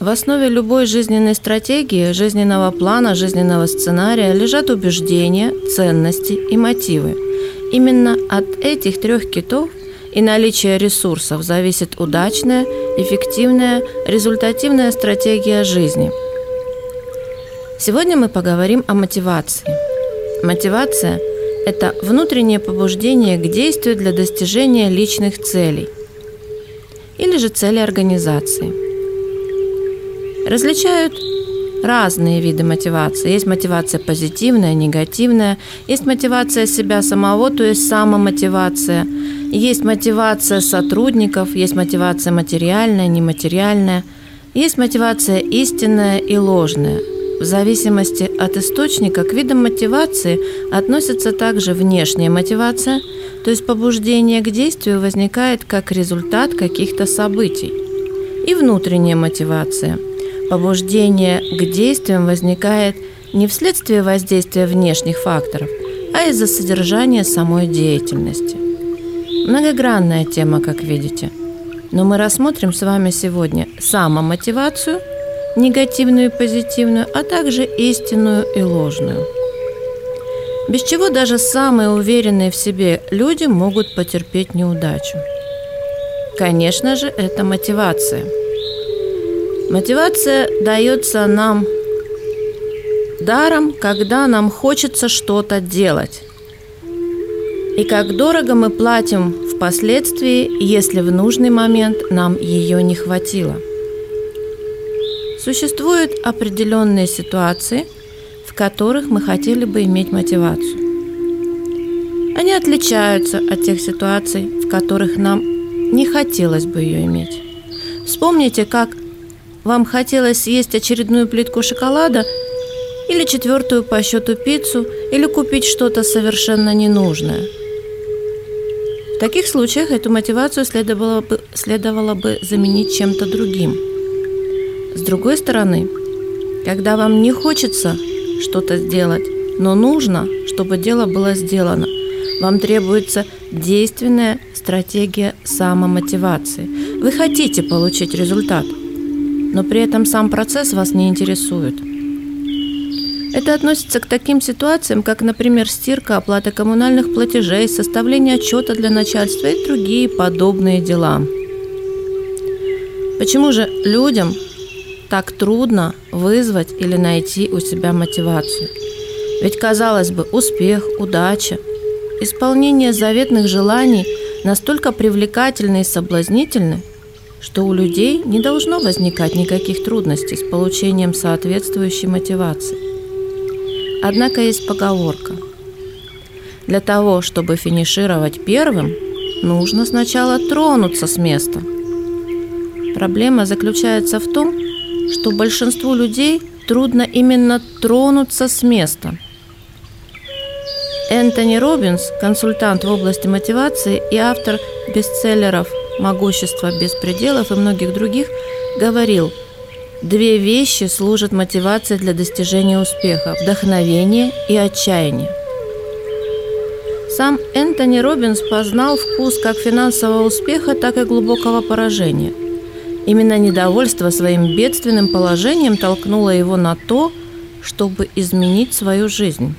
В основе любой жизненной стратегии, жизненного плана, жизненного сценария лежат убеждения, ценности и мотивы. Именно от этих трех китов и наличия ресурсов зависит удачная, эффективная, результативная стратегия жизни. Сегодня мы поговорим о мотивации. Мотивация – это внутреннее побуждение к действию для достижения личных целей или же цели организации – Различают разные виды мотивации. Есть мотивация позитивная, негативная. Есть мотивация себя самого, то есть самомотивация. Есть мотивация сотрудников, есть мотивация материальная, нематериальная. Есть мотивация истинная и ложная. В зависимости от источника к видам мотивации относится также внешняя мотивация, то есть побуждение к действию возникает как результат каких-то событий, и внутренняя мотивация – Побуждение к действиям возникает не вследствие воздействия внешних факторов, а из-за содержания самой деятельности. Многогранная тема, как видите. Но мы рассмотрим с вами сегодня самомотивацию, негативную и позитивную, а также истинную и ложную. Без чего даже самые уверенные в себе люди могут потерпеть неудачу. Конечно же, это мотивация – Мотивация дается нам даром, когда нам хочется что-то делать. И как дорого мы платим впоследствии, если в нужный момент нам ее не хватило. Существуют определенные ситуации, в которых мы хотели бы иметь мотивацию. Они отличаются от тех ситуаций, в которых нам не хотелось бы ее иметь. Вспомните, как вам хотелось съесть очередную плитку шоколада или четвертую по счету пиццу или купить что-то совершенно ненужное. В таких случаях эту мотивацию следовало бы, следовало бы заменить чем-то другим. С другой стороны, когда вам не хочется что-то сделать, но нужно, чтобы дело было сделано, вам требуется действенная стратегия самомотивации. Вы хотите получить результат – но при этом сам процесс вас не интересует. Это относится к таким ситуациям, как, например, стирка, оплата коммунальных платежей, составление отчета для начальства и другие подобные дела. Почему же людям так трудно вызвать или найти у себя мотивацию? Ведь, казалось бы, успех, удача, исполнение заветных желаний настолько привлекательны и соблазнительны – что у людей не должно возникать никаких трудностей с получением соответствующей мотивации. Однако есть поговорка. Для того, чтобы финишировать первым, нужно сначала тронуться с места. Проблема заключается в том, что большинству людей трудно именно тронуться с места. Энтони Робинс, консультант в области мотивации и автор бестселлеров могущества без пределов и многих других, говорил, две вещи служат мотивацией для достижения успеха – вдохновение и отчаяние. Сам Энтони Робинс познал вкус как финансового успеха, так и глубокого поражения. Именно недовольство своим бедственным положением толкнуло его на то, чтобы изменить свою жизнь.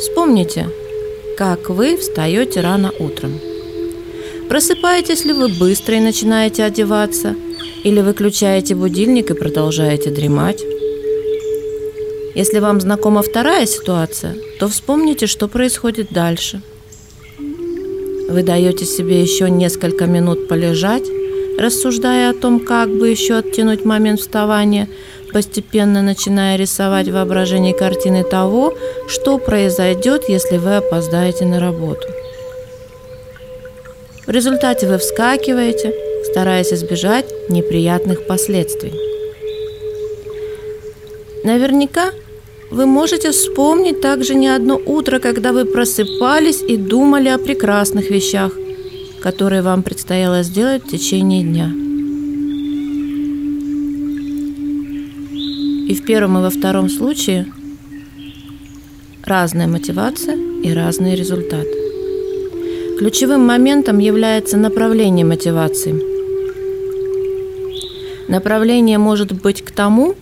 Вспомните, как вы встаете рано утром – Просыпаетесь ли вы быстро и начинаете одеваться? Или выключаете будильник и продолжаете дремать? Если вам знакома вторая ситуация, то вспомните, что происходит дальше. Вы даете себе еще несколько минут полежать, рассуждая о том, как бы еще оттянуть момент вставания, постепенно начиная рисовать в воображении картины того, что произойдет, если вы опоздаете на работу. В результате вы вскакиваете, стараясь избежать неприятных последствий. Наверняка вы можете вспомнить также не одно утро, когда вы просыпались и думали о прекрасных вещах, которые вам предстояло сделать в течение дня. И в первом и во втором случае разная мотивация и разные результаты. Ключевым моментом является направление мотивации. Направление может быть к тому,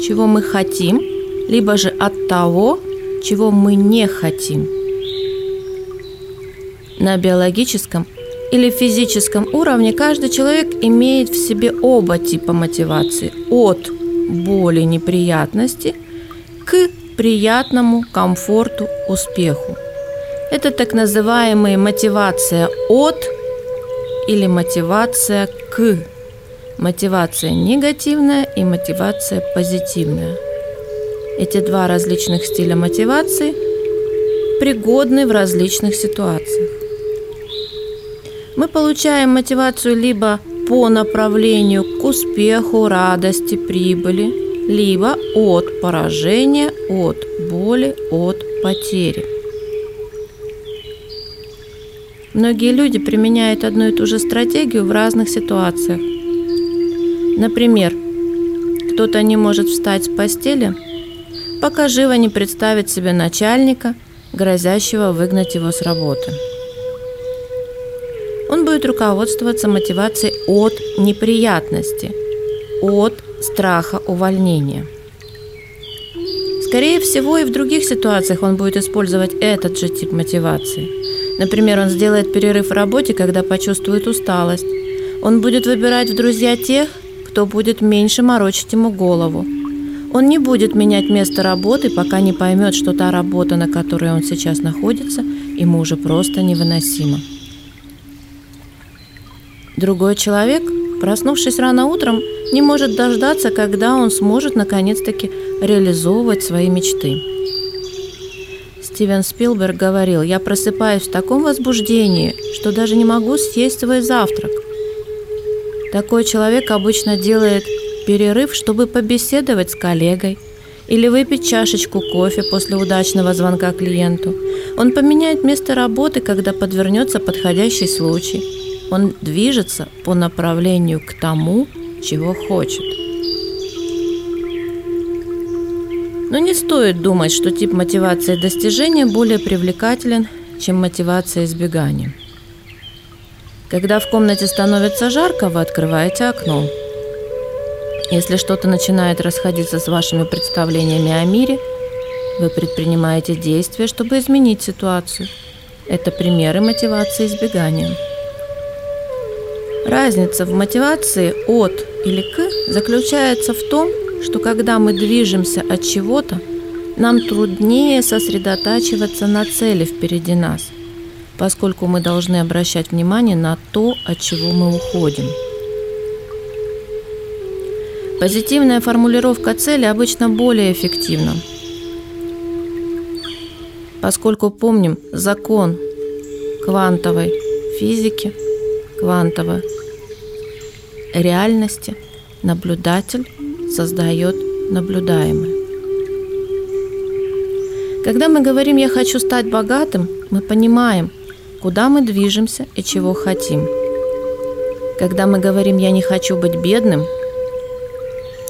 чего мы хотим, либо же от того, чего мы не хотим. На биологическом или физическом уровне каждый человек имеет в себе оба типа мотивации – от боли, неприятности к приятному комфорту, успеху. Это так называемая мотивация от или мотивация к. Мотивация негативная и мотивация позитивная. Эти два различных стиля мотивации пригодны в различных ситуациях. Мы получаем мотивацию либо по направлению к успеху, радости, прибыли, либо от поражения, от боли, от потери. Многие люди применяют одну и ту же стратегию в разных ситуациях. Например, кто-то не может встать с постели, пока живо не представит себе начальника, грозящего выгнать его с работы. Он будет руководствоваться мотивацией от неприятности, от страха увольнения. Скорее всего, и в других ситуациях он будет использовать этот же тип мотивации. Например, он сделает перерыв в работе, когда почувствует усталость. Он будет выбирать в друзья тех, кто будет меньше морочить ему голову. Он не будет менять место работы, пока не поймет, что та работа, на которой он сейчас находится, ему уже просто невыносима. Другой человек, проснувшись рано утром, не может дождаться, когда он сможет наконец-таки реализовывать свои мечты. Стивен Спилберг говорил, я просыпаюсь в таком возбуждении, что даже не могу съесть свой завтрак. Такой человек обычно делает перерыв, чтобы побеседовать с коллегой или выпить чашечку кофе после удачного звонка клиенту. Он поменяет место работы, когда подвернется подходящий случай. Он движется по направлению к тому, чего хочет. Но не стоит думать, что тип мотивации достижения более привлекателен, чем мотивация избегания. Когда в комнате становится жарко, вы открываете окно. Если что-то начинает расходиться с вашими представлениями о мире, вы предпринимаете действия, чтобы изменить ситуацию. Это примеры мотивации избегания. Разница в мотивации от или к заключается в том, что когда мы движемся от чего-то, нам труднее сосредотачиваться на цели впереди нас, поскольку мы должны обращать внимание на то, от чего мы уходим. Позитивная формулировка цели обычно более эффективна, поскольку помним закон квантовой физики, квантовой реальности наблюдатель создает наблюдаемое. Когда мы говорим «я хочу стать богатым», мы понимаем, куда мы движемся и чего хотим. Когда мы говорим «я не хочу быть бедным»,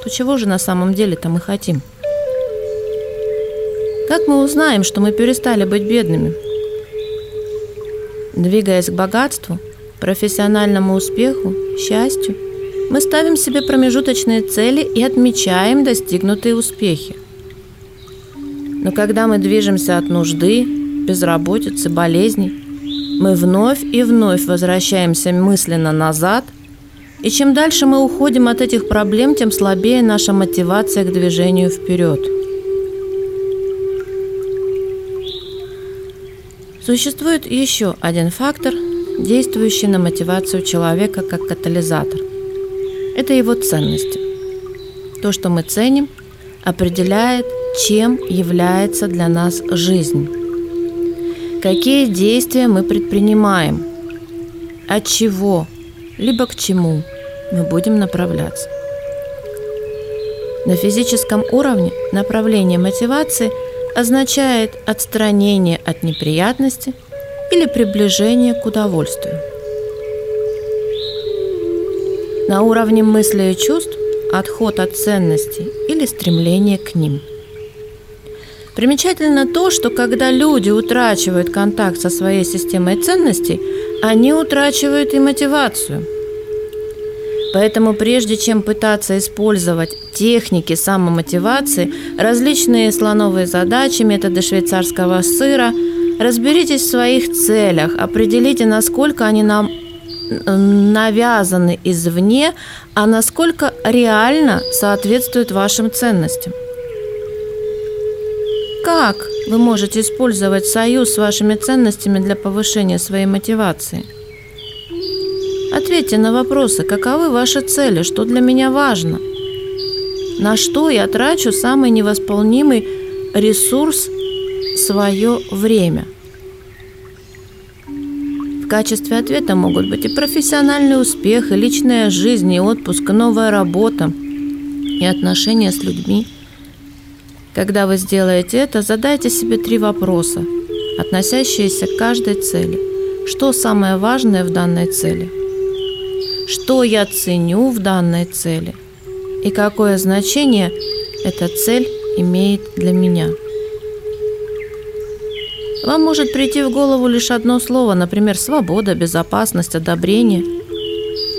то чего же на самом деле-то мы хотим? Как мы узнаем, что мы перестали быть бедными? Двигаясь к богатству, профессиональному успеху, счастью – мы ставим себе промежуточные цели и отмечаем достигнутые успехи. Но когда мы движемся от нужды, безработицы, болезней, мы вновь и вновь возвращаемся мысленно назад, и чем дальше мы уходим от этих проблем, тем слабее наша мотивация к движению вперед. Существует еще один фактор, действующий на мотивацию человека как катализатор – это его ценности. То, что мы ценим, определяет, чем является для нас жизнь. Какие действия мы предпринимаем, от чего, либо к чему мы будем направляться. На физическом уровне направление мотивации означает отстранение от неприятности или приближение к удовольствию. На уровне мысли и чувств отход от ценностей или стремление к ним. Примечательно то, что когда люди утрачивают контакт со своей системой ценностей, они утрачивают и мотивацию. Поэтому прежде чем пытаться использовать техники самомотивации, различные слоновые задачи, методы швейцарского сыра, разберитесь в своих целях, определите, насколько они нам навязаны извне, а насколько реально соответствуют вашим ценностям. Как вы можете использовать союз с вашими ценностями для повышения своей мотивации? Ответьте на вопросы, каковы ваши цели, что для меня важно, на что я трачу самый невосполнимый ресурс свое время. В качестве ответа могут быть и профессиональный успех, и личная жизнь, и отпуск, и новая работа, и отношения с людьми. Когда вы сделаете это, задайте себе три вопроса, относящиеся к каждой цели. Что самое важное в данной цели – что я ценю в данной цели и какое значение эта цель имеет для меня. Вам может прийти в голову лишь одно слово, например, свобода, безопасность, одобрение.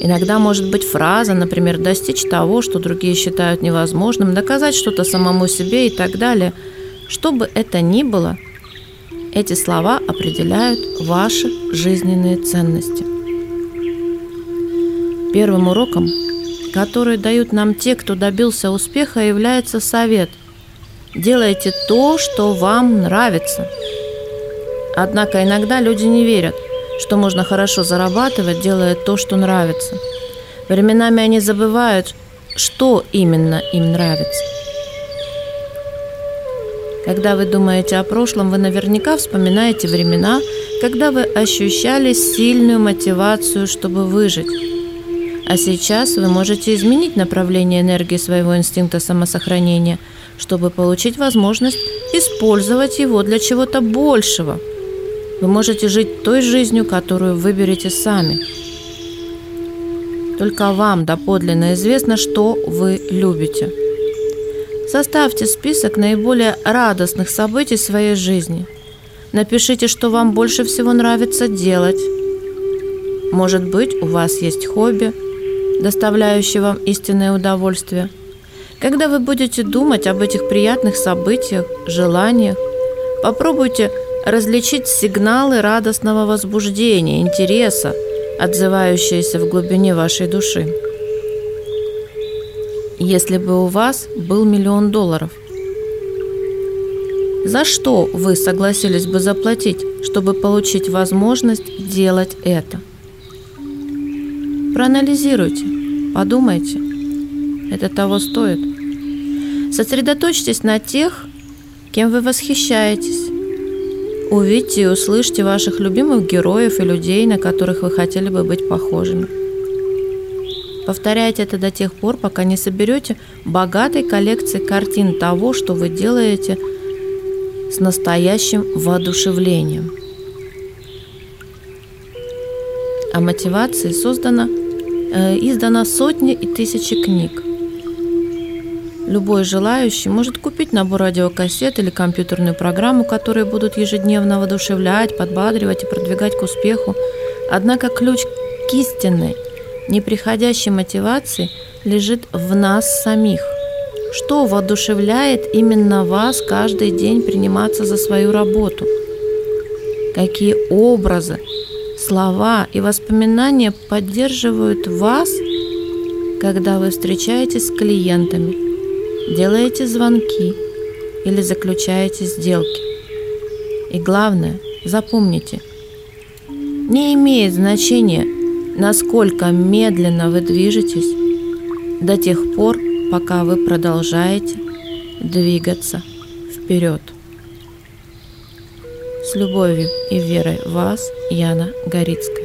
Иногда может быть фраза, например, достичь того, что другие считают невозможным, доказать что-то самому себе и так далее. Что бы это ни было, эти слова определяют ваши жизненные ценности. Первым уроком, который дают нам те, кто добился успеха, является совет. Делайте то, что вам нравится. Однако иногда люди не верят, что можно хорошо зарабатывать, делая то, что нравится. Временами они забывают, что именно им нравится. Когда вы думаете о прошлом, вы наверняка вспоминаете времена, когда вы ощущали сильную мотивацию, чтобы выжить. А сейчас вы можете изменить направление энергии своего инстинкта самосохранения, чтобы получить возможность использовать его для чего-то большего. Вы можете жить той жизнью, которую выберете сами. Только вам доподлинно известно, что вы любите. Составьте список наиболее радостных событий своей жизни. Напишите, что вам больше всего нравится делать. Может быть, у вас есть хобби – доставляющий вам истинное удовольствие. Когда вы будете думать об этих приятных событиях, желаниях, попробуйте различить сигналы радостного возбуждения, интереса, отзывающиеся в глубине вашей души. Если бы у вас был миллион долларов, за что вы согласились бы заплатить, чтобы получить возможность делать это? Проанализируйте, подумайте. Это того стоит. Сосредоточьтесь на тех, кем вы восхищаетесь. Увидьте и услышьте ваших любимых героев и людей, на которых вы хотели бы быть похожими. Повторяйте это до тех пор, пока не соберете богатой коллекции картин того, что вы делаете с настоящим воодушевлением. О мотивации создана Э, издано сотни и тысячи книг. Любой желающий может купить набор радиокассет или компьютерную программу, которые будут ежедневно воодушевлять, подбадривать и продвигать к успеху. Однако ключ к истинной, неприходящей мотивации лежит в нас самих. Что воодушевляет именно вас каждый день приниматься за свою работу? Какие образы, Слова и воспоминания поддерживают вас, когда вы встречаетесь с клиентами, делаете звонки или заключаете сделки. И главное, запомните, не имеет значения, насколько медленно вы движетесь до тех пор, пока вы продолжаете двигаться вперед. С любовью и верой в вас, Яна Горицкая.